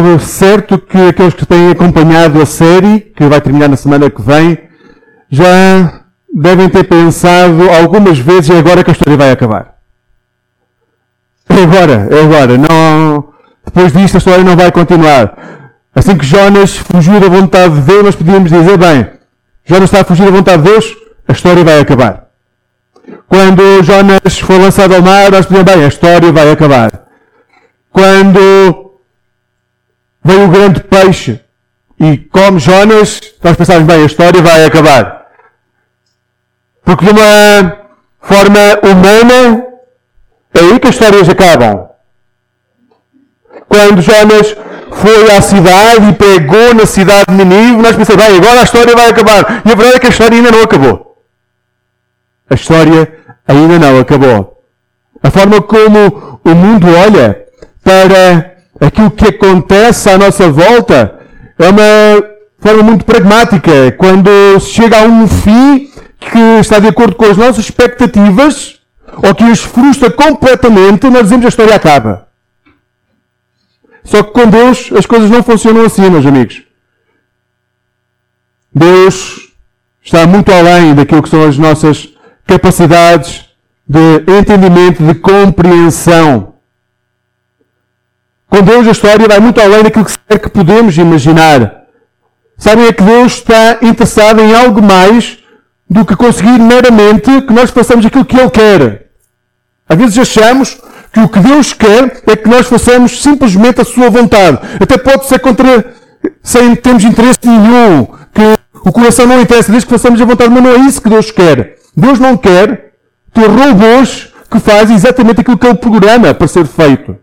estou certo que aqueles que têm acompanhado a série, que vai terminar na semana que vem, já devem ter pensado algumas vezes, é agora que a história vai acabar. É agora, é agora. Não, depois disto a história não vai continuar. Assim que Jonas fugiu da vontade de Deus, nós podíamos dizer, bem, Jonas está a fugir da vontade de Deus, a história vai acabar. Quando Jonas foi lançado ao mar, nós podíamos, bem, a história vai acabar. Quando veio o grande peixe e come Jonas, nós pensávamos, bem, a história vai acabar. Porque de uma forma humana, é aí que as histórias acabam. Quando Jonas foi à cidade e pegou na cidade de Nínive, nós pensamos, bem, agora a história vai acabar. E a verdade é que a história ainda não acabou. A história ainda não acabou. A forma como o mundo olha para aquilo que acontece à nossa volta é uma forma muito pragmática. Quando se chega a um fim que está de acordo com as nossas expectativas, ou que os frustra completamente, nós dizemos a história acaba. Só que com Deus as coisas não funcionam assim, meus amigos. Deus está muito além daquilo que são as nossas capacidades de entendimento, de compreensão. Com Deus a história vai muito além daquilo que, podemos imaginar. Sabem é que Deus está interessado em algo mais do que conseguir meramente que nós façamos aquilo que Ele quer. Às vezes achamos que o que Deus quer é que nós façamos simplesmente a sua vontade. Até pode ser contra, sem termos interesse nenhum, que o coração não interessa, desde que façamos a vontade, mas não é isso que Deus quer. Deus não quer ter robôs que fazem exatamente aquilo que Ele programa para ser feito.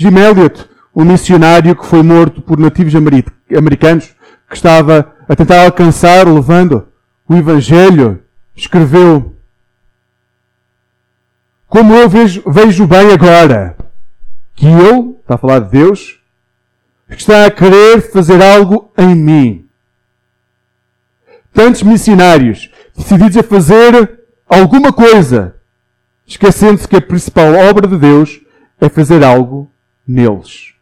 Jim Elliot, um missionário que foi morto por nativos americanos, que estava a tentar alcançar, levando o Evangelho, escreveu: Como eu vejo, vejo bem agora que Ele, está a falar de Deus, está a querer fazer algo em mim. Tantos missionários decididos a fazer alguma coisa, esquecendo-se que a principal obra de Deus é fazer algo neles.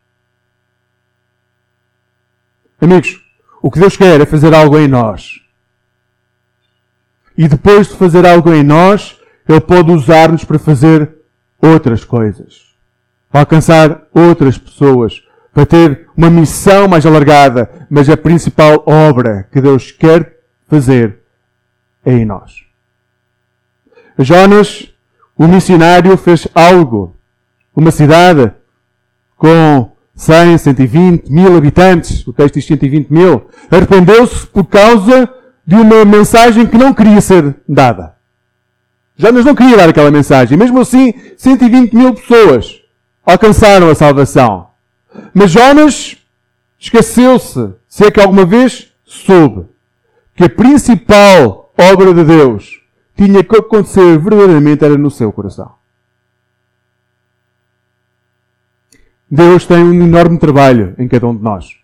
Amigos, o que Deus quer é fazer algo em nós. E depois de fazer algo em nós, Ele pode usar-nos para fazer outras coisas. Para alcançar outras pessoas. Para ter uma missão mais alargada. Mas a principal obra que Deus quer fazer é em nós. Jonas, o missionário, fez algo. Uma cidade com 100, 120 mil habitantes, o texto diz 120 mil, arrependeu-se por causa de uma mensagem que não queria ser dada. Jonas não queria dar aquela mensagem. Mesmo assim, 120 mil pessoas alcançaram a salvação. Mas Jonas esqueceu-se, se é que alguma vez soube, que a principal obra de Deus tinha que acontecer verdadeiramente era no seu coração. Deus tem um enorme trabalho em cada um de nós.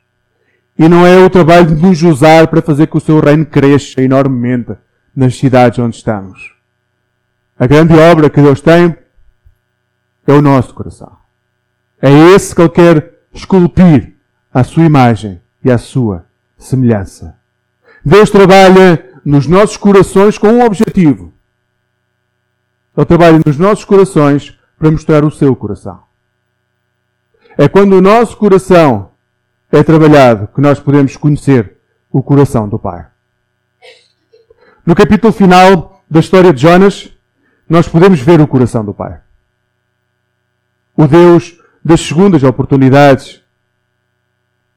E não é o trabalho de nos usar para fazer que o seu reino cresça enormemente nas cidades onde estamos. A grande obra que Deus tem é o nosso coração. É esse que Ele quer esculpir à sua imagem e à sua semelhança. Deus trabalha nos nossos corações com um objetivo. Ele trabalha nos nossos corações para mostrar o seu coração. É quando o nosso coração é trabalhado que nós podemos conhecer o coração do Pai. No capítulo final da história de Jonas, nós podemos ver o coração do Pai. O Deus das segundas oportunidades.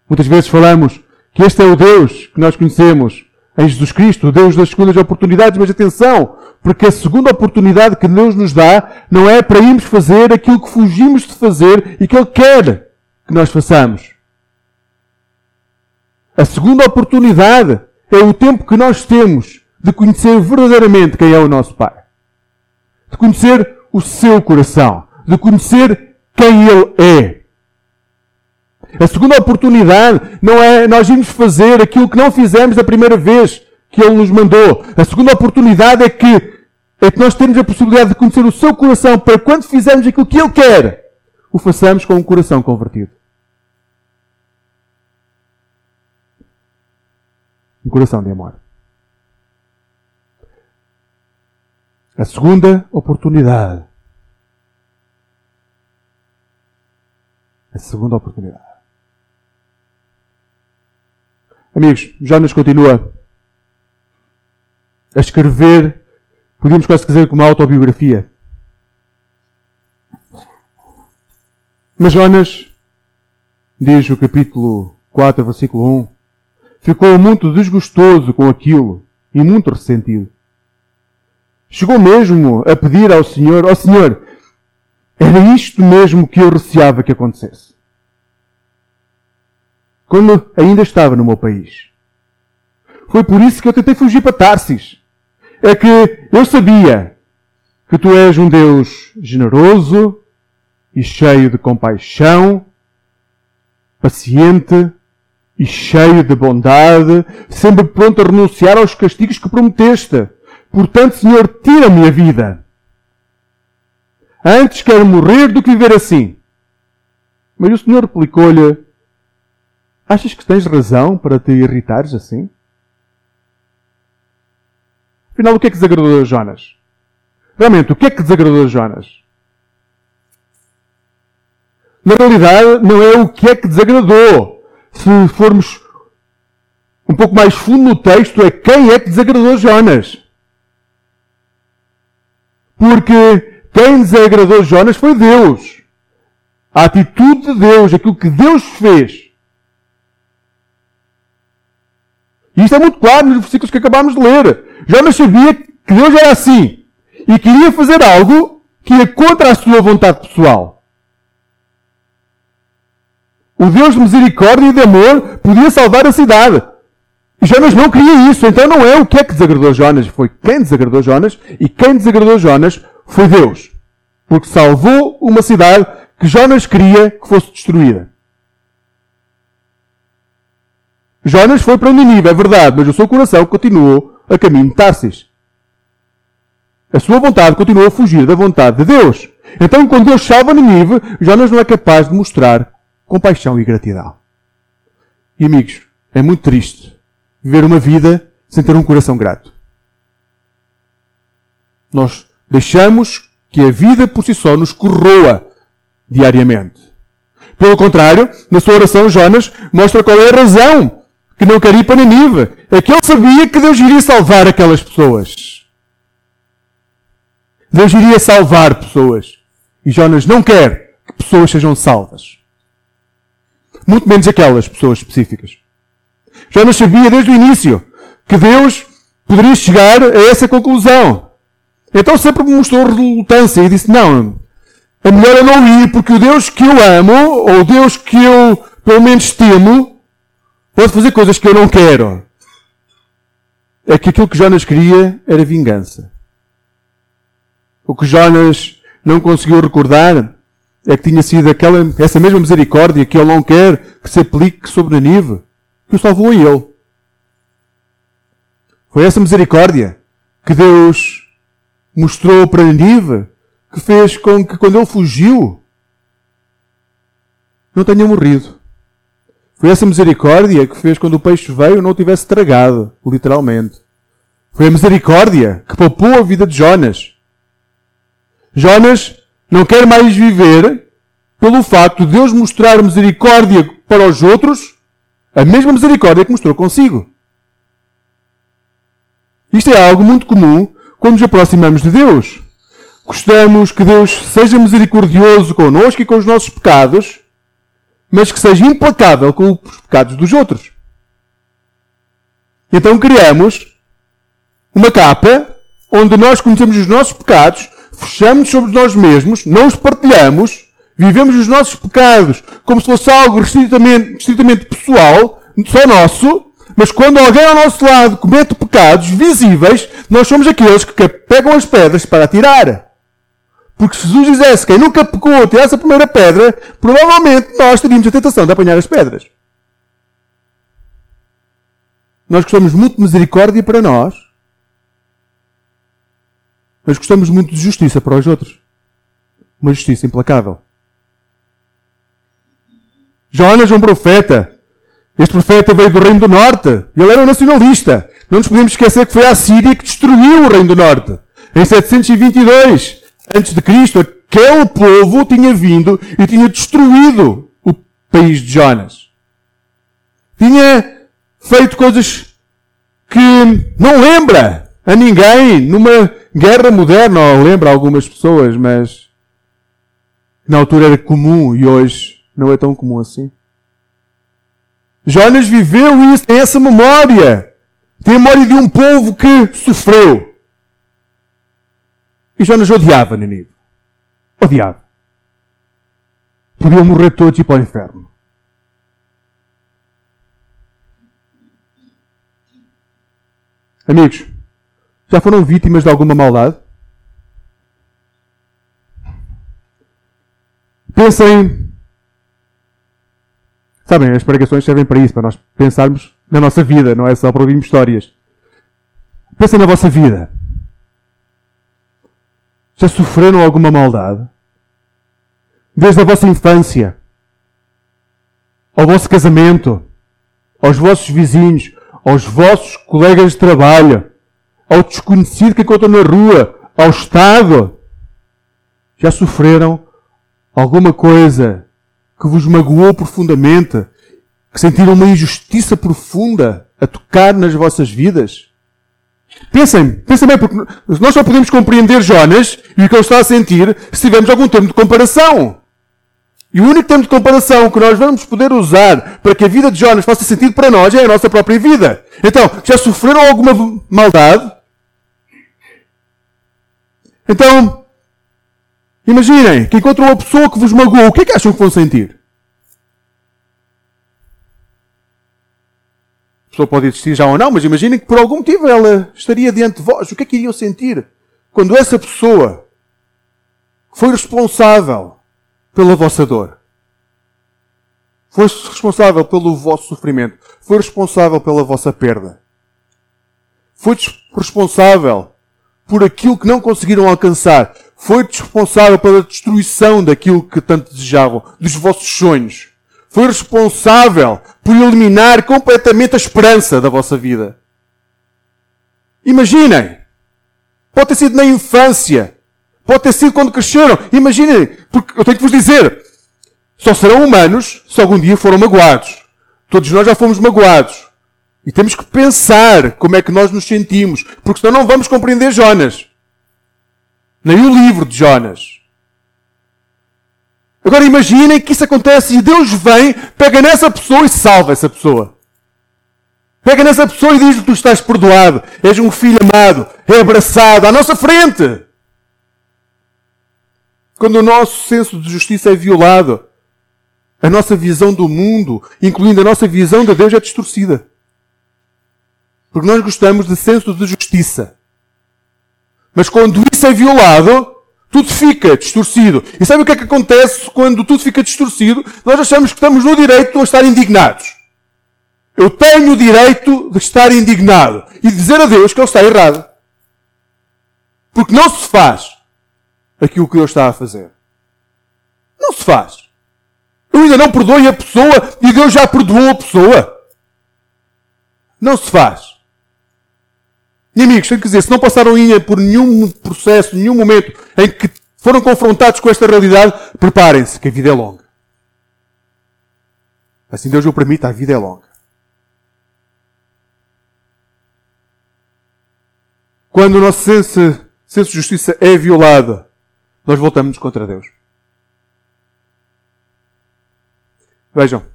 Muitas vezes falamos que este é o Deus que nós conhecemos em Jesus Cristo, o Deus das segundas oportunidades, mas atenção, porque a segunda oportunidade que Deus nos dá não é para irmos fazer aquilo que fugimos de fazer e que Ele quer que nós façamos. A segunda oportunidade é o tempo que nós temos de conhecer verdadeiramente quem é o nosso Pai. De conhecer o seu coração. De conhecer quem Ele é. A segunda oportunidade não é nós irmos fazer aquilo que não fizemos da primeira vez que Ele nos mandou. A segunda oportunidade é que, é que nós temos a possibilidade de conhecer o seu coração para quando fizermos aquilo que Ele quer, o façamos com um coração convertido. Um coração de amor. A segunda oportunidade. A segunda oportunidade. Amigos, Jonas continua a escrever, podíamos quase dizer como uma autobiografia. Mas Jonas, diz o capítulo 4, versículo 1, ficou muito desgostoso com aquilo e muito ressentido. Chegou mesmo a pedir ao Senhor, ó oh, Senhor, era isto mesmo que eu receava que acontecesse. Quando ainda estava no meu país. Foi por isso que eu tentei fugir para Tarsis. É que eu sabia que tu és um Deus generoso e cheio de compaixão, paciente e cheio de bondade, sempre pronto a renunciar aos castigos que prometeste. Portanto, Senhor, tira-me a vida. Antes quero morrer do que viver assim. Mas o Senhor replicou-lhe, achas que tens razão para te irritares assim? Afinal, o que é que desagradou a Jonas? Realmente, o que é que desagradou a Jonas? Na realidade, não é o que é que desagradou. Se formos um pouco mais fundo no texto, é quem é que desagradou Jonas. Porque quem desagradou Jonas foi Deus. A atitude de Deus, aquilo que Deus fez. E isto é muito claro nos versículos que acabámos de ler. Jonas sabia que Deus era assim. E queria fazer algo que ia contra a sua vontade pessoal. O Deus de misericórdia e de amor podia salvar a cidade. Jonas não queria isso, então não é o que é que desagradou Jonas, foi quem desagradou Jonas, e quem desagradou Jonas foi Deus. Porque salvou uma cidade que Jonas queria que fosse destruída. Jonas foi para Nínive, é verdade, mas o seu coração continuou a caminho de Tarsis. A sua vontade continuou a fugir da vontade de Deus. Então, quando Deus salva Nínive, Jonas não é capaz de mostrar compaixão e gratidão. E amigos, é muito triste viver uma vida sem ter um coração grato. Nós deixamos que a vida por si só nos corroa diariamente. Pelo contrário, na sua oração, Jonas mostra qual é a razão que não quer ir para Nínive. É que ele sabia que Deus iria salvar aquelas pessoas. Deus iria salvar pessoas. E Jonas não quer que pessoas sejam salvas. Muito menos aquelas pessoas específicas. Jonas sabia desde o início que Deus poderia chegar a essa conclusão. Então sempre mostrou relutância e disse, não, é melhor eu não ir porque o Deus que eu amo, ou o Deus que eu pelo menos temo, pode fazer coisas que eu não quero. É que aquilo que Jonas queria era vingança. O que Jonas não conseguiu recordar é que tinha sido aquela, essa mesma misericórdia que ele não quer que se aplique sobre Nínive que o salvou a ele. Foi essa misericórdia que Deus mostrou para Nínive que fez com que quando ele fugiu não tenha morrido. Foi essa misericórdia que fez quando o peixe veio não o tivesse tragado, literalmente. Foi a misericórdia que poupou a vida de Jonas. Jonas não quer mais viver pelo facto de Deus mostrar misericórdia para os outros a mesma misericórdia que mostrou consigo. Isto é algo muito comum quando nos aproximamos de Deus. Gostamos que Deus seja misericordioso connosco e com os nossos pecados, mas que seja implacável com os pecados dos outros. Então criamos uma capa onde nós conhecemos os nossos pecados, fechamos sobre nós mesmos, não os partilhamos Vivemos os nossos pecados como se fosse algo estritamente, estritamente pessoal, só nosso, mas quando alguém ao nosso lado comete pecados visíveis, nós somos aqueles que pegam as pedras para atirar. Porque se Jesus dissesse quem nunca pecou tirasse a primeira pedra, provavelmente nós teríamos a tentação de apanhar as pedras. Nós gostamos muito de misericórdia para nós, mas gostamos muito de justiça para os outros. Uma justiça implacável. Jonas, um profeta. Este profeta veio do Reino do Norte. Ele era um nacionalista. Não nos podemos esquecer que foi a Síria que destruiu o Reino do Norte. Em 722 antes de Cristo, aquele povo tinha vindo e tinha destruído o país de Jonas. Tinha feito coisas que não lembra a ninguém numa guerra moderna, ou lembra algumas pessoas, mas na altura era comum e hoje não é tão comum assim. Jonas viveu isso, tem essa memória. Tem a memória de um povo que sofreu. E Jonas odiava Nínive. Odiava. Podiam morrer todos e ir para o inferno. Amigos, já foram vítimas de alguma maldade? Pensem. Sabem, as pregações servem para isso, para nós pensarmos na nossa vida, não é só para ouvirmos histórias. Pensem na vossa vida. Já sofreram alguma maldade? Desde a vossa infância, ao vosso casamento, aos vossos vizinhos, aos vossos colegas de trabalho, ao desconhecido que encontram na rua, ao Estado. Já sofreram alguma coisa que vos magoou profundamente, que sentiram uma injustiça profunda a tocar nas vossas vidas? Pensem, pensem bem, porque nós só podemos compreender Jonas e o que ele está a sentir se tivermos algum termo de comparação. E o único termo de comparação que nós vamos poder usar para que a vida de Jonas faça sentido para nós é a nossa própria vida. Então, já sofreram alguma maldade? Então, imaginem que encontram uma pessoa que vos magoou. O que é que acham que vão sentir? A pessoa pode existir já ou não, mas imaginem que por algum motivo ela estaria diante de vós. O que é que iriam sentir quando essa pessoa foi responsável pela vossa dor? Foi responsável pelo vosso sofrimento? Foi responsável pela vossa perda? Foi responsável por aquilo que não conseguiram alcançar. Foi responsável pela destruição daquilo que tanto desejavam, dos vossos sonhos. Foi responsável por eliminar completamente a esperança da vossa vida. Imaginem! Pode ter sido na infância. Pode ter sido quando cresceram. Imaginem, porque eu tenho que vos dizer, só serão humanos se algum dia foram magoados. Todos nós já fomos magoados. E temos que pensar como é que nós nos sentimos, porque senão não vamos compreender Jonas. Nem o livro de Jonas. Agora imaginem que isso acontece e Deus vem, pega nessa pessoa e salva essa pessoa. Pega nessa pessoa e diz que tu estás perdoado, és um filho amado, é abraçado à nossa frente. Quando o nosso senso de justiça é violado, a nossa visão do mundo, incluindo a nossa visão de Deus, é distorcida. Porque nós gostamos de senso de justiça. Mas quando isso é violado, tudo fica distorcido. E sabe o que é que acontece quando tudo fica distorcido? Nós achamos que estamos no direito a estar indignados. Eu tenho o direito de estar indignado e dizer a Deus que Ele está errado. Porque não se faz aquilo que Deus está a fazer. Não se faz. Eu ainda não perdoei a pessoa e Deus já perdoou a pessoa. Não se faz. E amigos, tenho que dizer, se não passaram ainda por nenhum processo, nenhum momento em que foram confrontados com esta realidade, preparem-se, que a vida é longa. Assim Deus o permite, a vida é longa. Quando o nosso senso, senso de justiça é violado, nós voltamos contra Deus. Vejam.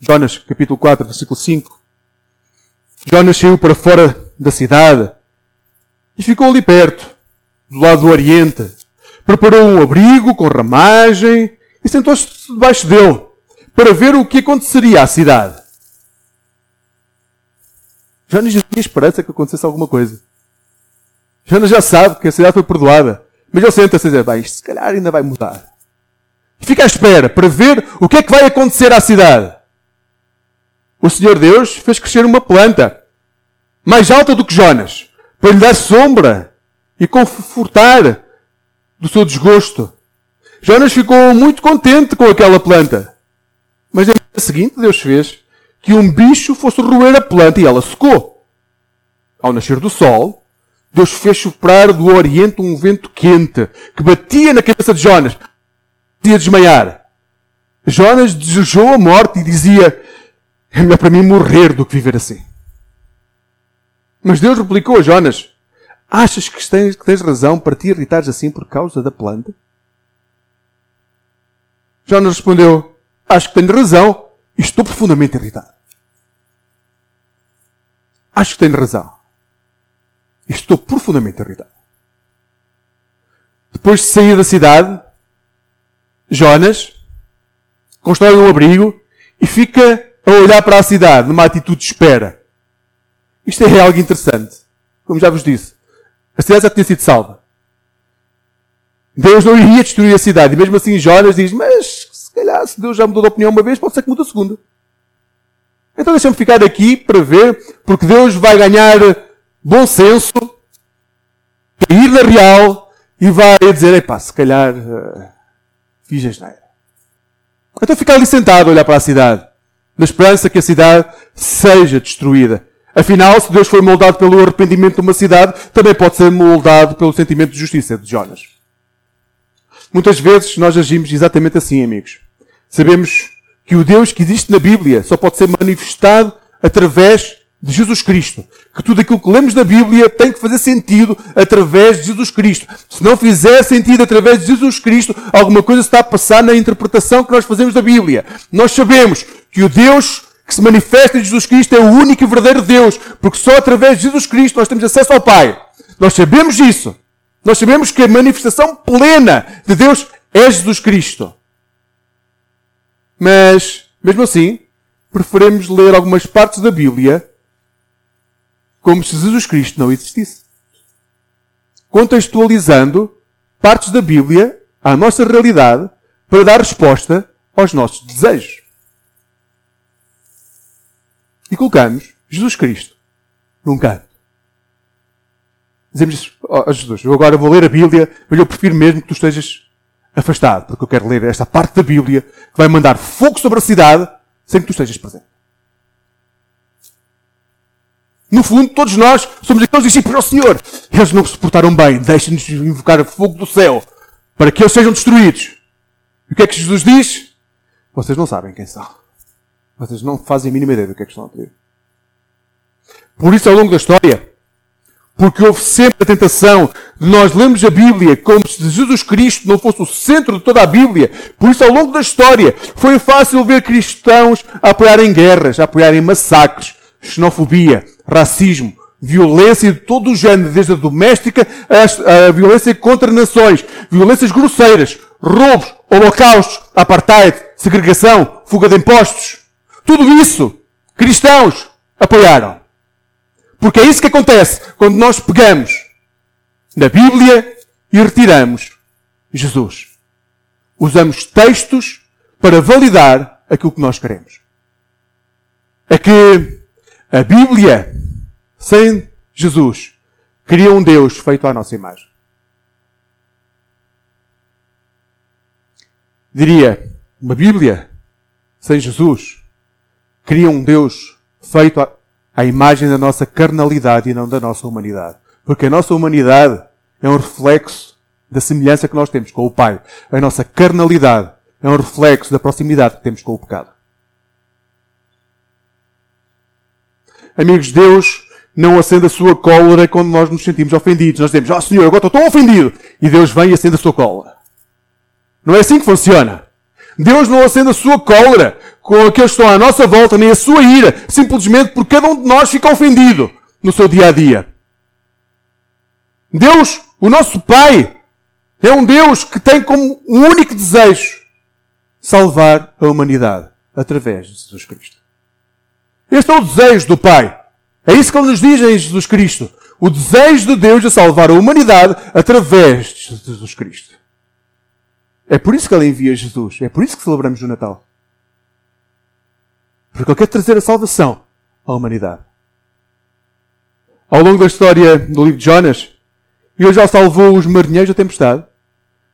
Jonas, capítulo 4, versículo 5. Jonas saiu para fora da cidade e ficou ali perto, do lado do Oriente. Preparou um abrigo com ramagem e sentou-se debaixo dele para ver o que aconteceria à cidade. Jonas já tinha esperança que acontecesse alguma coisa. Jonas já sabe que a cidade foi perdoada. Mas ele senta-se a dizer, bem, isto se calhar ainda vai mudar. Fica à espera para ver o que é que vai acontecer à cidade. O Senhor Deus fez crescer uma planta mais alta do que Jonas, para lhe dar sombra e confortar do seu desgosto. Jonas ficou muito contente com aquela planta. Mas no dia seguinte, Deus fez que um bicho fosse roer a planta e ela secou. Ao nascer do sol, Deus fez soprar do oriente um vento quente que batia na cabeça de Jonas. Ia desmaiar. Jonas desejou a morte e dizia: É melhor para mim morrer do que viver assim. Mas Deus replicou a Jonas: Achas que tens, que tens razão para te irritares assim por causa da planta? Jonas respondeu: Acho que tenho razão e estou profundamente irritado. Acho que tenho razão. E estou profundamente irritado. Depois de sair da cidade, Jonas constrói um abrigo e fica a olhar para a cidade numa atitude de espera. Isto é algo interessante. Como já vos disse, a cidade já tinha sido salva. Deus não iria destruir a cidade. E mesmo assim Jonas diz, mas se calhar se Deus já mudou de opinião uma vez, pode ser que mude a segunda. Então deixa-me ficar aqui para ver, porque Deus vai ganhar bom senso, ir na real e vai dizer, epá, se calhar uh, fiz asneira. Então ficar ali sentado a olhar para a cidade, na esperança que a cidade seja destruída. Afinal, se Deus foi moldado pelo arrependimento de uma cidade, também pode ser moldado pelo sentimento de justiça de Jonas. Muitas vezes nós agimos exatamente assim, amigos. Sabemos que o Deus que existe na Bíblia só pode ser manifestado através de Jesus Cristo. Que tudo aquilo que lemos na Bíblia tem que fazer sentido através de Jesus Cristo. Se não fizer sentido através de Jesus Cristo, alguma coisa está a passar na interpretação que nós fazemos da Bíblia. Nós sabemos que o Deus que se manifesta em Jesus Cristo é o único e verdadeiro Deus, porque só através de Jesus Cristo nós temos acesso ao Pai. Nós sabemos isso. Nós sabemos que a manifestação plena de Deus é Jesus Cristo. Mas, mesmo assim, preferimos ler algumas partes da Bíblia como se Jesus Cristo não existisse. Contextualizando partes da Bíblia à nossa realidade para dar resposta aos nossos desejos. E colocamos Jesus Cristo num canto. Dizemos oh, Jesus, eu agora vou ler a Bíblia, mas eu prefiro mesmo que tu estejas afastado, porque eu quero ler esta parte da Bíblia que vai mandar fogo sobre a cidade sem que tu estejas presente. No fundo, todos nós somos aqueles discípulos ao Senhor. Eles não se portaram bem. Deixem-nos invocar o fogo do céu para que eles sejam destruídos. E o que é que Jesus diz? Vocês não sabem quem são. Vocês não fazem a mínima ideia do que é que estão a pedir. Por isso, ao longo da história, porque houve sempre a tentação de nós lermos a Bíblia como se Jesus Cristo não fosse o centro de toda a Bíblia. Por isso, ao longo da história, foi fácil ver cristãos apoiarem guerras, apoiarem massacres, xenofobia, racismo, violência de todo o género, desde a doméstica à violência contra nações, violências grosseiras, roubos, holocaustos, apartheid, segregação, fuga de impostos. Tudo isso, cristãos apoiaram. Porque é isso que acontece quando nós pegamos na Bíblia e retiramos Jesus. Usamos textos para validar aquilo que nós queremos. É que a Bíblia, sem Jesus, cria um Deus feito à nossa imagem. Diria, uma Bíblia sem Jesus cria um Deus feito à, imagem da nossa carnalidade e não da nossa humanidade. Porque a nossa humanidade é um reflexo da semelhança que nós temos com o Pai. A nossa carnalidade é um reflexo da proximidade que temos com o pecado. Amigos, Deus não acende a sua cólera quando nós nos sentimos ofendidos. Nós dizemos, ó oh, Senhor, agora estou tão ofendido. E Deus vem e acende a sua cólera. Não é assim que funciona. Deus não acende a sua cólera que estão à nossa volta, nem a sua ira, simplesmente porque cada um de nós fica ofendido no seu dia a dia. Deus, o nosso Pai, é um Deus que tem como um único desejo salvar a humanidade através de Jesus Cristo. Este é o desejo do Pai. É isso que ele nos diz em Jesus Cristo. O desejo de Deus de salvar a humanidade através de Jesus Cristo. É por isso que ele envia Jesus. É por isso que celebramos o Natal. Porque ele quer trazer a salvação à humanidade. Ao longo da história do livro de Jonas, ele já salvou os marinheiros da tempestade,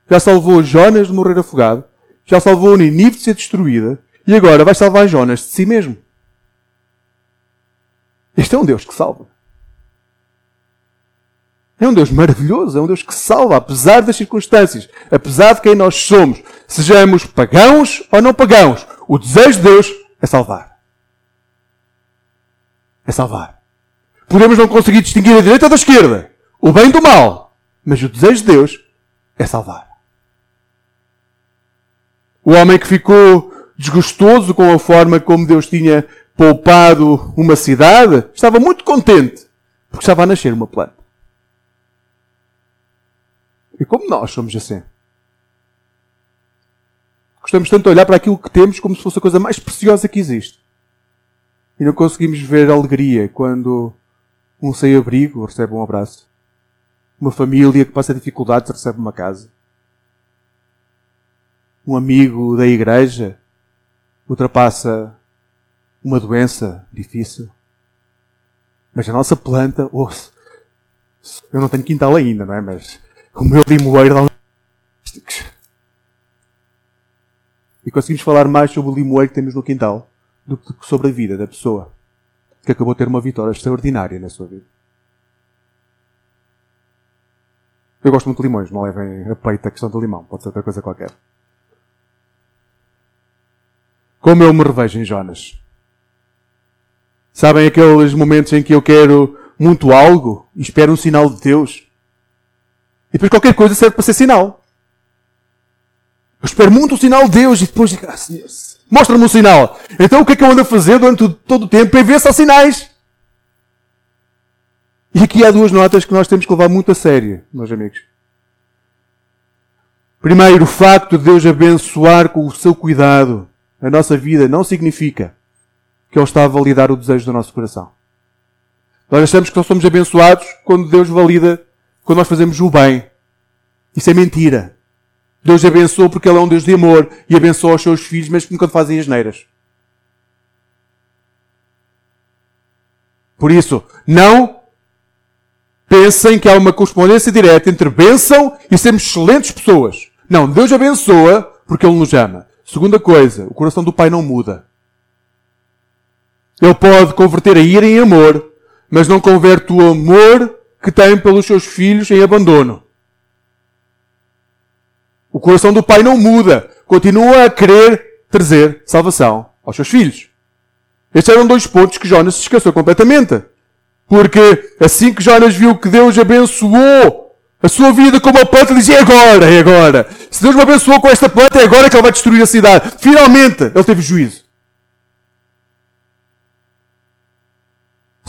já salvou Jonas de morrer afogado, já salvou Ninive de ser destruída, e agora vai salvar Jonas de si mesmo. Este é um Deus que salva. É um Deus maravilhoso, é um Deus que salva, apesar das circunstâncias, apesar de quem nós somos, sejamos pagãos ou não pagãos. O desejo de Deus é salvar. É salvar. Podemos não conseguir distinguir a direita da esquerda, o bem do mal, mas o desejo de Deus é salvar. O homem que ficou desgostoso com a forma como Deus tinha poupado uma cidade estava muito contente porque estava a nascer uma planta. E como nós somos assim? Gostamos tanto de olhar para aquilo que temos como se fosse a coisa mais preciosa que existe. E não conseguimos ver alegria quando um sem-abrigo recebe um abraço. Uma família que passa dificuldades recebe uma casa. Um amigo da igreja ultrapassa uma doença difícil. Mas a nossa planta, ouça, eu não tenho quintal ainda, não é? Mas o meu limoeiro dá um... E conseguimos falar mais sobre o limoeiro que temos no quintal do que sobre a vida da pessoa que acabou de ter uma vitória extraordinária na sua vida. Eu gosto muito de limões, não levem a peito a questão do limão, pode ser outra coisa qualquer. Como eu me revejo em Jonas. Sabem aqueles momentos em que eu quero muito algo e espero um sinal de Deus? E depois qualquer coisa serve para ser sinal. Eu espero muito o sinal de Deus e depois digo, ah, mostra-me um sinal. Então o que é que eu ando a fazer durante todo o tempo é ver se há sinais. E aqui há duas notas que nós temos que levar muito a sério, meus amigos. Primeiro, o facto de Deus abençoar com o seu cuidado a nossa vida não significa que Ele está a validar o desejo do nosso coração. Nós achamos que nós somos abençoados quando Deus valida, quando nós fazemos o bem. Isso é mentira. Deus abençoa porque Ele é um Deus de amor e abençoa os seus filhos mesmo quando fazem as neiras. Por isso, não pensem que há uma correspondência direta entre bênção e sermos excelentes pessoas. Não, Deus abençoa porque Ele nos ama. Segunda coisa, o coração do Pai não muda. Ele pode converter a ira em amor, mas não converte o amor que tem pelos seus filhos em abandono. O coração do pai não muda. Continua a querer trazer salvação aos seus filhos. Estes eram dois pontos que Jonas se esqueceu completamente. Porque assim que Jonas viu que Deus abençoou a sua vida como a planta, dizia, agora, é agora. Se Deus me abençoou com esta planta, é agora que ele vai destruir a cidade. Finalmente, ele teve juízo.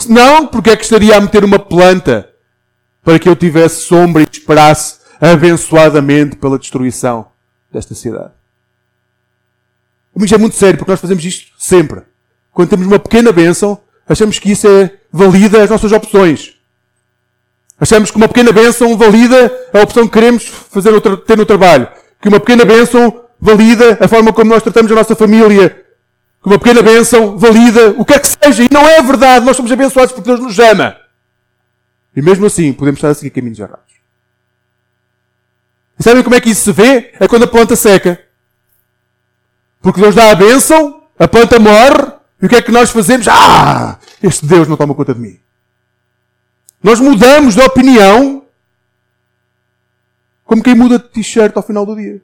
Não, porque é que estaria a meter uma planta para que eu tivesse sombra e esperasse abençoadamente pela destruição desta cidade? Isto é muito sério, porque nós fazemos isto sempre. Quando temos uma pequena bênção, achamos que isso é valida as nossas opções. Achamos que uma pequena bênção valida a opção que queremos fazer no ter no trabalho. Que uma pequena bênção valida a forma como nós tratamos a nossa família. Que uma pequena bênção valida o que é que seja. E não é verdade. Nós somos abençoados porque Deus nos ama. E mesmo assim, podemos estar a seguir caminhos errados. E sabem como é que isso se vê? É quando a planta seca. Porque Deus dá a bênção, a planta morre, e o que é que nós fazemos? Ah! Este Deus não toma conta de mim. Nós mudamos de opinião como quem muda de t-shirt ao final do dia.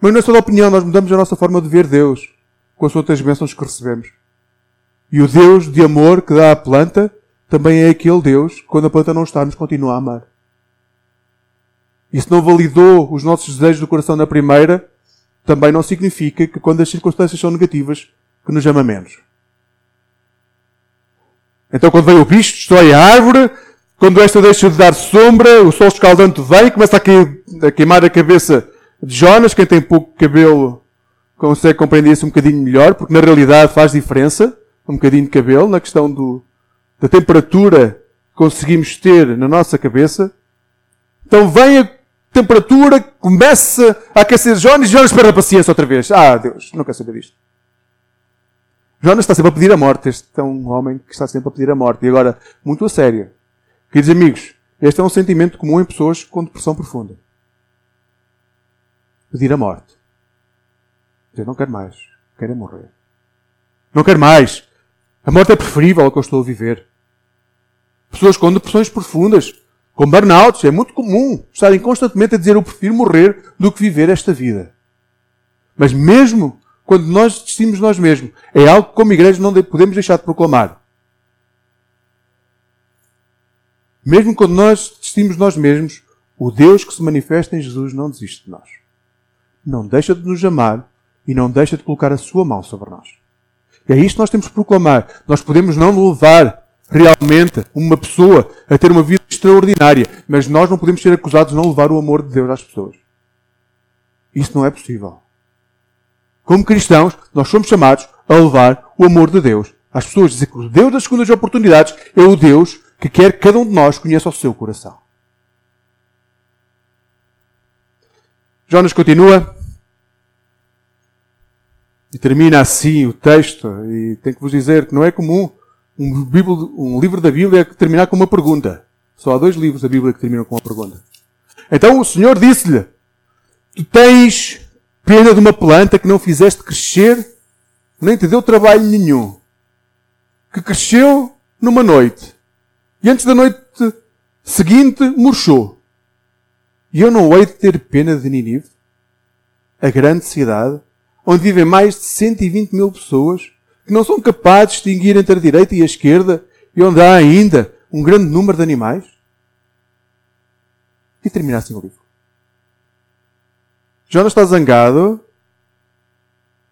Mas não é só de opinião, nós mudamos a nossa forma de ver Deus com as outras bênçãos que recebemos. E o Deus de amor que dá à planta também é aquele Deus que quando a planta não está nos continua a amar. E se não validou os nossos desejos do coração na primeira, também não significa que quando as circunstâncias são negativas, que nos ama menos. Então quando vem o bicho, destrói a árvore, quando esta deixa de dar sombra, o sol escaldante vem, começa a, queimar a cabeça de Jonas, quem tem pouco cabelo consegue compreender isso um bocadinho melhor, porque na realidade faz diferença, um bocadinho de cabelo, na questão do, da temperatura que conseguimos ter na nossa cabeça. Então vem a temperatura, começa a aquecer Jonas e Jonas perde a paciência outra vez. Ah, Deus, não quero saber disto. Jonas está sempre a pedir a morte. Este é um homem que está sempre a pedir a morte. E agora, muito a sério. Queridos amigos, este é um sentimento comum em pessoas com depressão profunda. Pedir a morte. Dizer, não quero mais. Quero é morrer. Não quero mais. A morte é preferível ao que eu estou a viver. Pessoas com depressões profundas, com burnouts, é muito comum estarem constantemente a dizer eu prefiro morrer do que viver esta vida. Mas mesmo quando nós desistimos nós mesmos, é algo que como igreja não podemos deixar de proclamar. Mesmo quando nós desistimos nós mesmos, o Deus que se manifesta em Jesus não desiste de nós. Não deixa de nos amar e não deixa de colocar a sua mão sobre nós. E é isto que nós temos que proclamar. Nós podemos não levar realmente uma pessoa a ter uma vida extraordinária, mas nós não podemos ser acusados de não levar o amor de Deus às pessoas. Isso não é possível. Como cristãos, nós somos chamados a levar o amor de Deus às pessoas. Dizer que o Deus das segundas oportunidades é o Deus que quer que cada um de nós conheça o seu coração. Jonas continua e termina assim o texto, e tenho que vos dizer que não é comum um, Bíblia, um livro da Bíblia terminar com uma pergunta. Só há dois livros da Bíblia que terminam com uma pergunta. Então o Senhor disse-lhe: Tu tens pena de uma planta que não fizeste crescer, nem te deu trabalho nenhum, que cresceu numa noite, e antes da noite seguinte murchou. E eu não hei de ter pena de Ninive, a grande cidade, onde vivem mais de 120 mil pessoas, que não são capazes de distinguir entre a direita e a esquerda, e onde há ainda um grande número de animais? E termina assim o livro. Jonas está zangado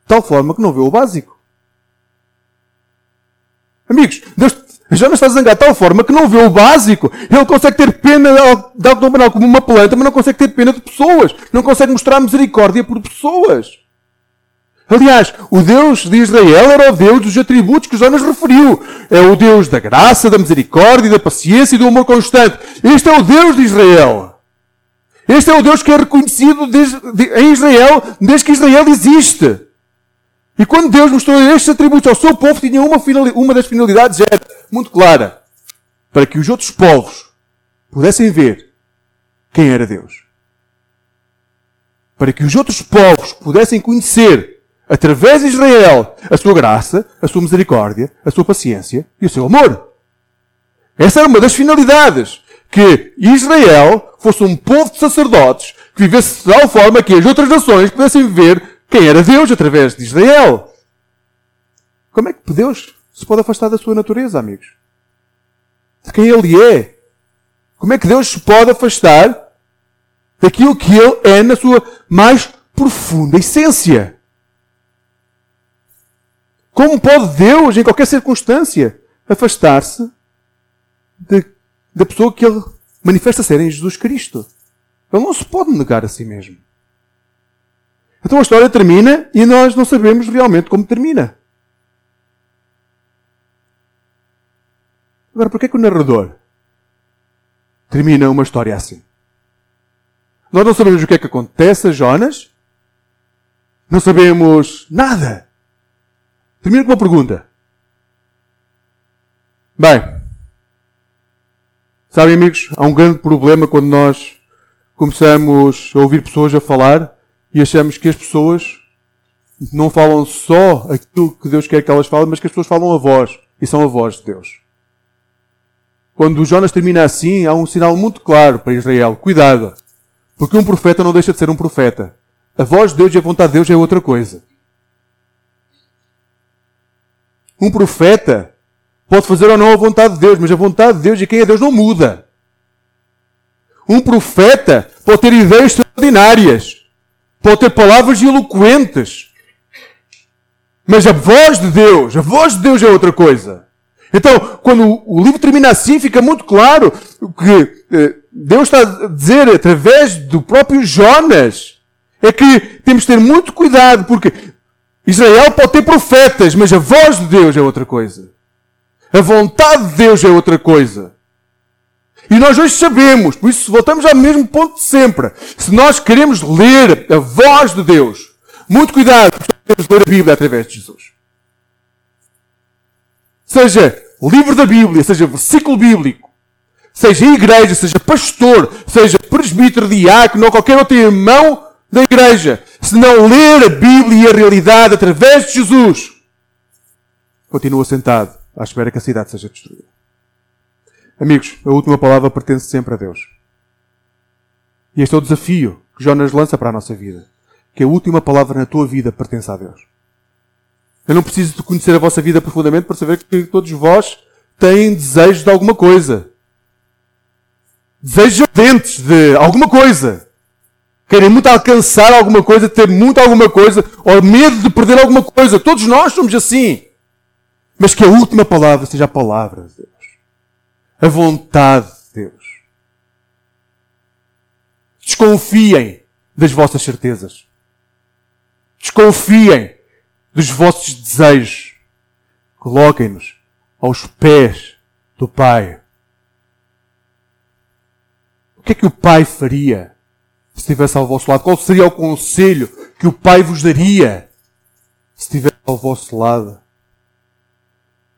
de tal forma que não vê o básico. Amigos, Deus, Jonas está zangado de tal forma que não vê o básico. Ele consegue ter pena de algo como uma planta, mas não consegue ter pena de pessoas. Não consegue mostrar misericórdia por pessoas. Aliás, o Deus de Israel era o Deus dos atributos que Jonas referiu. É o Deus da graça, da misericórdia, da paciência e do amor constante. Este é o Deus de Israel. Este é o Deus que é reconhecido desde, de, em Israel desde que Israel existe. E quando Deus mostrou estes atributos ao seu povo, tinha uma, uma das finalidades era muito clara. Para que os outros povos pudessem ver quem era Deus. Para que os outros povos pudessem conhecer através de Israel, a sua graça, a sua misericórdia, a sua paciência e o seu amor. Essa era uma das finalidades. Que Israel fosse um povo de sacerdotes que vivesse de tal forma que as outras nações pudessem ver quem era Deus através de Israel. Como é que Deus se pode afastar da sua natureza, amigos? De quem Ele é? Como é que Deus se pode afastar daquilo que Ele é na sua mais profunda essência? Como pode Deus, em qualquer circunstância, afastar-se da pessoa que Ele manifesta ser em Jesus Cristo? Ele não se pode negar a si mesmo. Então a história termina e nós não sabemos realmente como termina. Agora, porquê que o narrador termina uma história assim? Nós não sabemos o que é que acontece a Jonas. Não sabemos nada. Termino com uma pergunta. Bem, sabem amigos, há um grande problema quando nós começamos a ouvir pessoas a falar e achamos que as pessoas não falam só aquilo que Deus quer que elas falem, mas que as pessoas falam a voz e são a voz de Deus. Quando Jonas termina assim, há um sinal muito claro para Israel. Cuidado. Porque um profeta não deixa de ser um profeta. A voz de Deus e a vontade de Deus é outra coisa. Um profeta pode fazer ou não a vontade de Deus, mas a vontade de Deus e quem é Deus não muda. Um profeta pode ter ideias extraordinárias, pode ter palavras eloquentes, mas a voz de Deus, a voz de Deus é outra coisa. Então, quando o livro termina assim, fica muito claro que eh, Deus está a dizer através do próprio Jonas é que temos de ter muito cuidado, porque Israel pode ter profetas, mas a voz de Deus é outra coisa. A vontade de Deus é outra coisa. E nós hoje sabemos, por isso voltamos ao mesmo ponto de sempre. Se nós queremos ler a voz de Deus, muito cuidado, temos ler a Bíblia através de Jesus. Seja livro da Bíblia, seja versículo bíblico, seja igreja, seja pastor, seja presbítero, diácono ou qualquer outro irmão da igreja. se não ler a Bíblia e a realidade através de Jesus, continua sentado à espera que a cidade seja destruída. Amigos, a última palavra pertence sempre a Deus. E este é o desafio que Jonas lança para a nossa vida. Que a última palavra na tua vida pertence a Deus. Eu não preciso de conhecer a vossa vida profundamente para saber que todos vós têm desejos de alguma coisa. Desejos ardentes de alguma coisa. Querem muito alcançar alguma coisa, ter muito alguma coisa, ou medo de perder alguma coisa. Todos nós somos assim. Mas que a última palavra seja a palavra de Deus. A vontade de Deus. Desconfiem das vossas certezas. Desconfiem dos vossos desejos. Coloquem-nos aos pés do Pai. O que é que o Pai faria estivesse ao vosso lado? Qual seria o conselho que o Pai vos daria se estivesse ao vosso lado?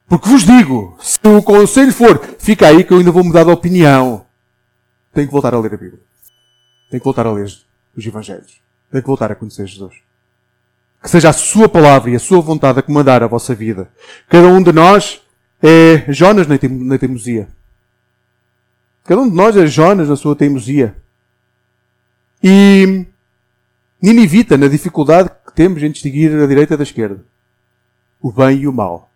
Porque vos digo, se o conselho for, fica aí que eu ainda vou mudar de opinião. Tenho que voltar a ler a Bíblia. Tenho que voltar a ler os Evangelhos. Tenho que voltar a conhecer Jesus. Que seja a sua palavra e a sua vontade a comandar a vossa vida. Cada um de nós é Jonas na teimosia. Cada um de nós é Jonas na sua teimosia. E Ninivita na dificuldade que temos em distinguir a direita da esquerda. O bem e o mal.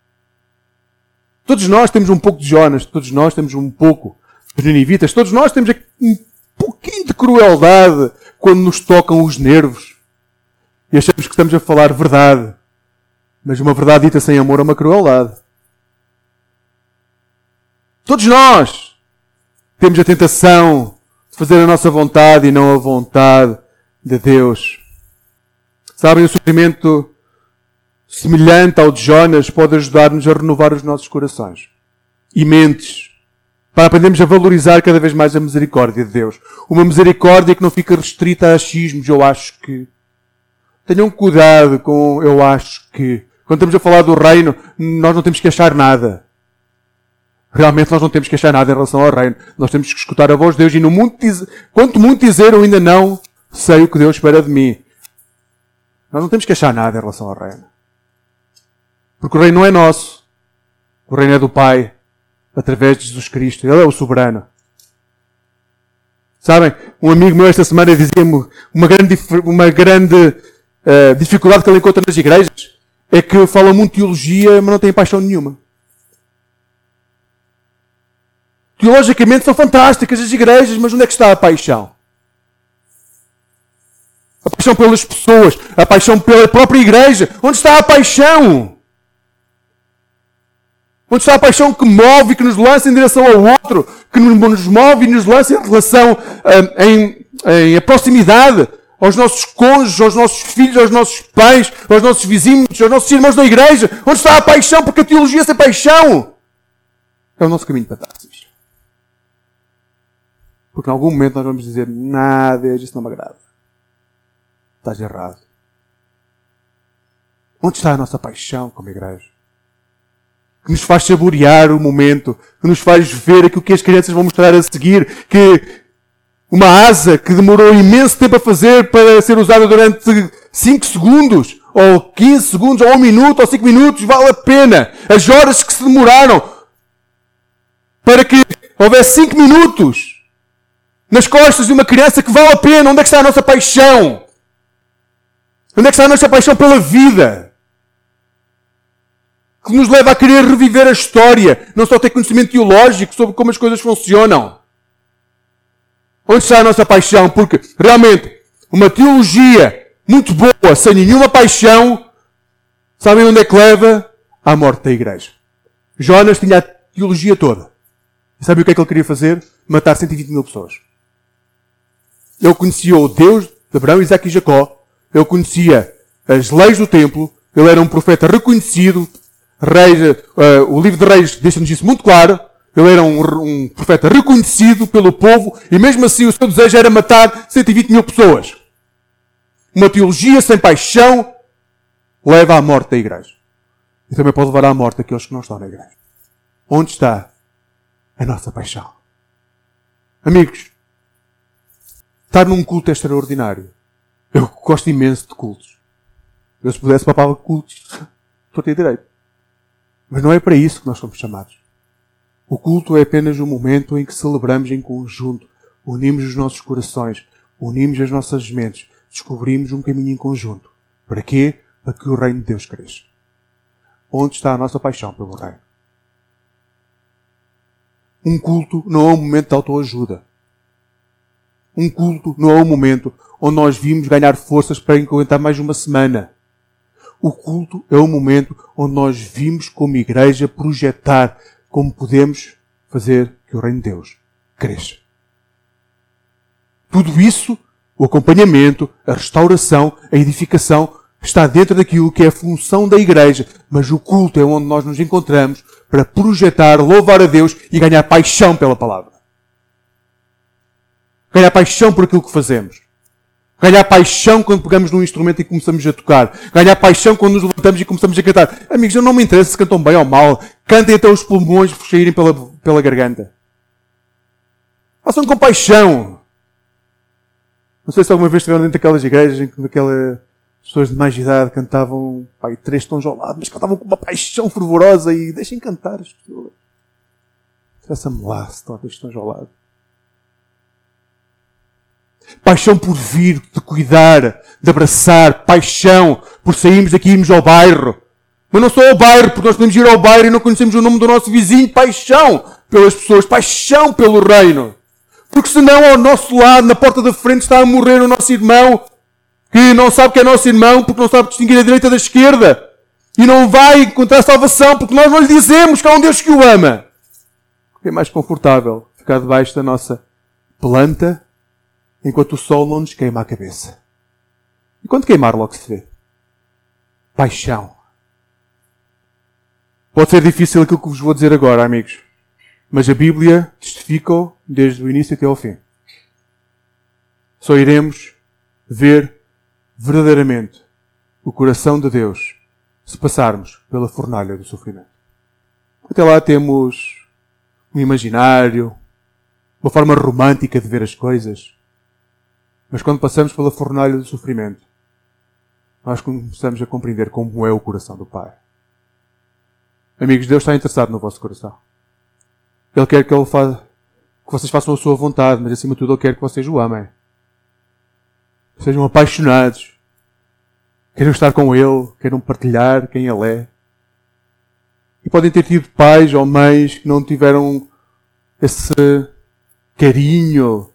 Todos nós temos um pouco de Jonas, todos nós temos um pouco de Ninivitas, todos nós temos um pouquinho de crueldade quando nos tocam os nervos e achamos que estamos a falar verdade. Mas uma verdade dita sem amor é uma crueldade. Todos nós temos a tentação fazer a nossa vontade e não a vontade de Deus. Sabem, o sofrimento semelhante ao de Jonas pode ajudar-nos a renovar os nossos corações e mentes para aprendermos a valorizar cada vez mais a misericórdia de Deus. Uma misericórdia que não fica restrita a achismos, eu acho que. Tenham cuidado com eu acho que. Quando estamos a falar do reino, nós não temos que achar nada. Realmente nós não temos que achar nada em relação ao reino. Nós temos que escutar a voz de Deus e no muito quanto muito dizer eu ainda não sei o que Deus espera de mim. Nós não temos que achar nada em relação ao reino. Porque o reino não é nosso. O reino é do Pai, através de Jesus Cristo. Ele é o soberano. Sabem, um amigo meu esta semana dizia-me uma grande, uma grande uh, dificuldade que ele encontra nas igrejas é que falam muito teologia, mas não têm paixão nenhuma. Teologicamente são fantásticas as igrejas, mas onde é que está a paixão? A paixão pelas pessoas, a paixão pela própria igreja. Onde está a paixão? Onde está a paixão que move e que nos lança em direção ao outro, que nos move e nos lança em relação um, em, em a proximidade aos nossos cônjuges, aos nossos filhos, aos nossos pais, aos nossos vizinhos, aos nossos irmãos da igreja. Onde está a paixão? Porque a teologia sem paixão é o nosso caminho para Tarsis. Porque em algum momento nós vamos dizer, nada, isso não me agrada. Estás errado. Onde está a nossa paixão como igreja? que nos faz saborear o momento, que nos faz ver aquilo que as crianças vão mostrar a seguir, que uma asa que demorou imenso tempo a fazer para ser usada durante 5 segundos, ou 15 segundos, ou 1 minuto, ou 5 minutos, vale a pena. As horas que se demoraram para que houvesse 5 minutos nas costas de uma criança que vale a pena. Onde é que está a nossa paixão? Onde é que está a nossa paixão pela vida? que nos leva a querer reviver a história, não só ter conhecimento teológico sobre como as coisas funcionam. Onde está a nossa paixão? Porque realmente uma teologia muito boa, sem nenhuma paixão, sabem onde é que leva? À morte da igreja. Jonas tinha a teologia toda. E sabe o que é que ele queria fazer? Matar 120 mil pessoas. Ele conhecia o Deus de Abraão, Isaac e Jacó. Ele conhecia as leis do templo. Ele era um profeta reconhecido Reis, uh, o livro de Reis deixa-nos isso muito claro. Ele era um, um, profeta reconhecido pelo povo e mesmo assim o seu desejo era matar 120 mil pessoas. Uma teologia sem paixão leva à morte da igreja. E também pode levar à morte aqueles que não estão na igreja. Onde está a nossa paixão? Amigos, estar num culto é extraordinário. Eu gosto imenso de cultos. Eu se pudesse papava cultos, estou a ter direito. Mas não é para isso que nós somos chamados. O culto é apenas um momento em que celebramos em conjunto, unimos os nossos corações, unimos as nossas mentes, descobrimos um caminho em conjunto. Para quê? Para que o reino de Deus cresça. Onde está a nossa paixão pelo reino? Um culto não é um momento de autoajuda. Um culto não é um momento onde nós vimos ganhar forças para aguentar mais uma semana. O culto é o momento onde nós vimos como igreja projetar como podemos fazer que o reino de Deus cresça. Tudo isso, o acompanhamento, a restauração, a edificação, está dentro daquilo que é a função da igreja. Mas o culto é onde nós nos encontramos para projetar, louvar a Deus e ganhar paixão pela palavra. Ganhar paixão por aquilo que fazemos. Ganhar paixão quando pegamos num instrumento e começamos a tocar. Ganhar paixão quando nos levantamos e começamos a cantar. Amigos, eu não me interessa se cantam bem ou mal. Cantem até os pulmões saírem pela, pela garganta. Façam com paixão. Não sei se alguma vez estiveram dentro daquelas igrejas em que aquelas pessoas de mais idade cantavam pai, três tons ao lado, mas cantavam com uma paixão fervorosa e deixem cantar as pessoas. Interessa-me lá se estão três tons ao lado. Paixão por vir, de cuidar, de abraçar. Paixão por sairmos daqui e irmos ao bairro. Mas não só ao bairro, porque nós podemos ir ao bairro e não conhecemos o nome do nosso vizinho. Paixão pelas pessoas. Paixão pelo reino. Porque senão ao nosso lado, na porta da frente, está a morrer o nosso irmão que não sabe que é nosso irmão porque não sabe distinguir a direita da esquerda. E não vai encontrar salvação porque nós não lhe dizemos que há um Deus que o ama. É mais confortável ficar debaixo da nossa planta enquanto o sol não nos queima a cabeça. E quando queimar, logo se vê. Paixão. Pode ser difícil aquilo que vos vou dizer agora, amigos. Mas a Bíblia testifica desde o início até ao fim. Só iremos ver verdadeiramente o coração de Deus se passarmos pela fornalha do sofrimento. Até lá temos um imaginário, uma forma romântica de ver as coisas. Mas quando passamos pela fornalha do sofrimento, nós começamos a compreender como é o coração do Pai. Amigos, Deus está interessado no vosso coração. Ele quer que, ele fa... que vocês façam a sua vontade, mas acima de tudo Ele quer que vocês o amem. Sejam apaixonados. Queiram estar com Ele, queiram partilhar quem Ele é. E podem ter tido pais ou mães que não tiveram esse carinho,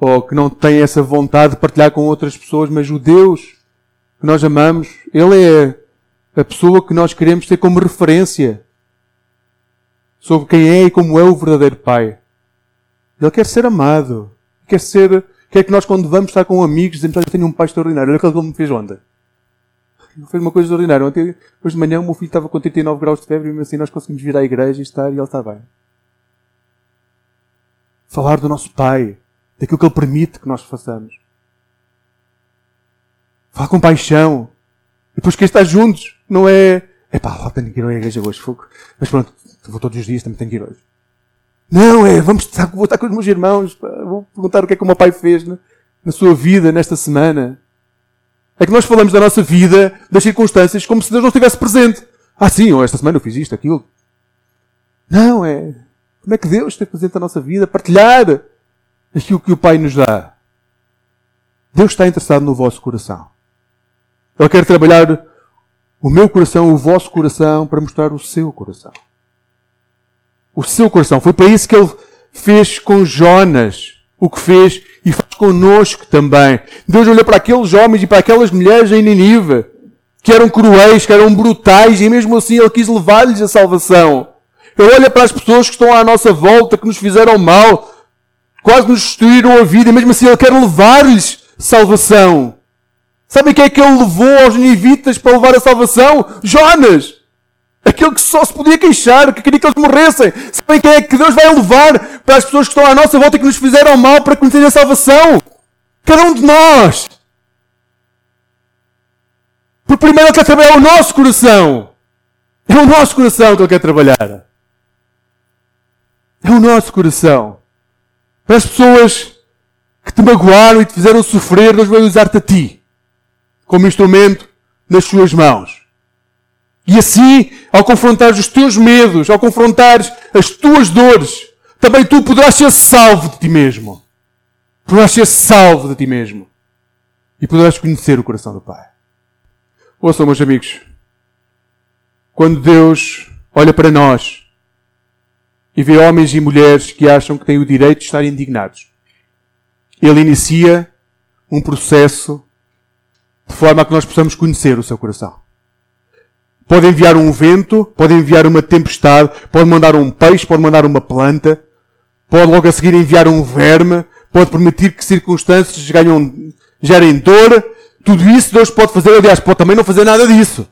ou que não têm essa vontade de partilhar com outras pessoas, mas o Deus que nós amamos, Ele é a pessoa que nós queremos ter como referência sobre quem é e como é o verdadeiro Pai. Ele quer ser amado. Quer ser, quer que nós quando vamos estar com amigos dizemos, eu tenho um pai extraordinário. Olha aquilo que ele me fez ontem. Ele fez uma coisa extraordinária. Ontem, hoje de manhã, o meu filho estava com 39 graus de febre e assim nós conseguimos vir à igreja e estar e ele está bem. Falar do nosso Pai daquilo que Ele permite que nós façamos. Fala com paixão. E depois que estar juntos, não é, é pá, lá tenho que ir à igreja hoje, fogo. Mas pronto, vou todos os dias, também tenho que ir hoje. Não, é, vamos estar, vou estar com os meus irmãos, vou perguntar o que é que o meu pai fez na, na sua vida, nesta semana. É que nós falamos da nossa vida, das circunstâncias, como se Deus não estivesse presente. Ah, sim, ou esta semana eu fiz isto, aquilo. Não, é, como é que Deus está presente na nossa vida? Partilhar aquilo que o Pai nos dá. Deus está interessado no vosso coração. Ele quer trabalhar o meu coração, o vosso coração, para mostrar o seu coração. O seu coração. Foi para isso que ele fez com Jonas o que fez e faz connosco também. Deus olhou para aqueles homens e para aquelas mulheres em Ninive, que eram cruéis, que eram brutais, e mesmo assim Ele quis levar-lhes a salvação. Ele olha para as pessoas que estão à nossa volta, que nos fizeram mal, quase nos destruíram a vida, e mesmo assim Ele quer levar-lhes salvação. Sabem quem é que Ele levou aos ninivitas para levar a salvação? Jonas! Aquele que só se podia queixar, que queria que eles morressem. Sabem quem é que Deus vai levar para as pessoas que estão à nossa volta e que nos fizeram mal para conhecer a salvação? Cada um de nós! Por primeiro Ele quer trabalhar o nosso coração. É o nosso coração que Ele quer trabalhar. É o nosso coração. Para as pessoas que te magoaram e te fizeram sofrer, Deus vai usar-te a ti. como instrumento nas suas mãos. E assim, ao confrontares os teus medos, ao confrontares as tuas dores, também tu poderás ser salvo de ti mesmo. Poderás ser salvo de ti mesmo. E poderás conhecer o coração do Pai. Ouçam, meus amigos. Quando Deus olha para nós e vê homens e mulheres que acham que têm o direito de estar indignados, Ele inicia um processo de forma a que nós possamos conhecer o seu coração. Pode enviar um vento, pode enviar uma tempestade, pode mandar um peixe, pode mandar uma planta, pode logo a seguir enviar um verme, pode permitir que circunstâncias ganham, gerem dor. Tudo isso Deus pode fazer, aliás, pode também não fazer nada disso.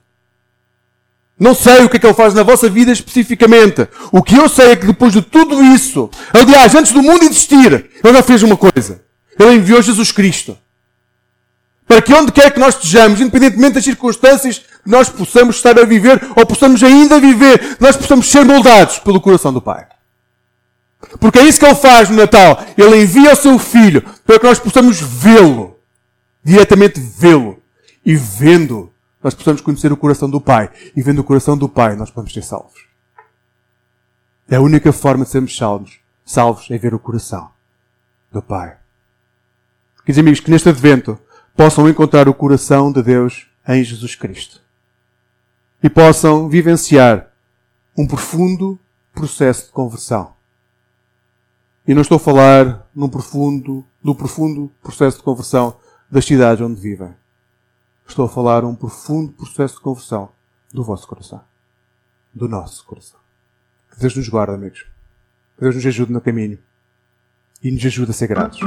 Não sei o que é que Ele faz na vossa vida especificamente. O que eu sei é que depois de tudo isso, aliás, antes do mundo existir, Ele já fez uma coisa. Ele enviou Jesus Cristo. Para que onde quer que nós estejamos, independentemente das circunstâncias que nós possamos estar a viver ou possamos ainda viver, nós possamos ser moldados pelo coração do Pai. Porque é isso que Ele faz no Natal. Ele envia o seu Filho para que nós possamos vê-lo. Diretamente vê-lo. E vendo, nós possamos conhecer o coração do Pai. E vendo o coração do Pai, nós podemos ser salvos. É a única forma de sermos salvos. Salvos é ver o coração do Pai. Queridos amigos, que neste advento possam encontrar o coração de Deus em Jesus Cristo. E possam vivenciar um profundo processo de conversão. E não estou a falar num profundo, do profundo processo de conversão das cidades onde vivem. Estou a falar um profundo processo de conversão do vosso coração. Do nosso coração. Que Deus nos guarde, amigos. Que Deus nos ajude no caminho. E nos ajude a ser gratos.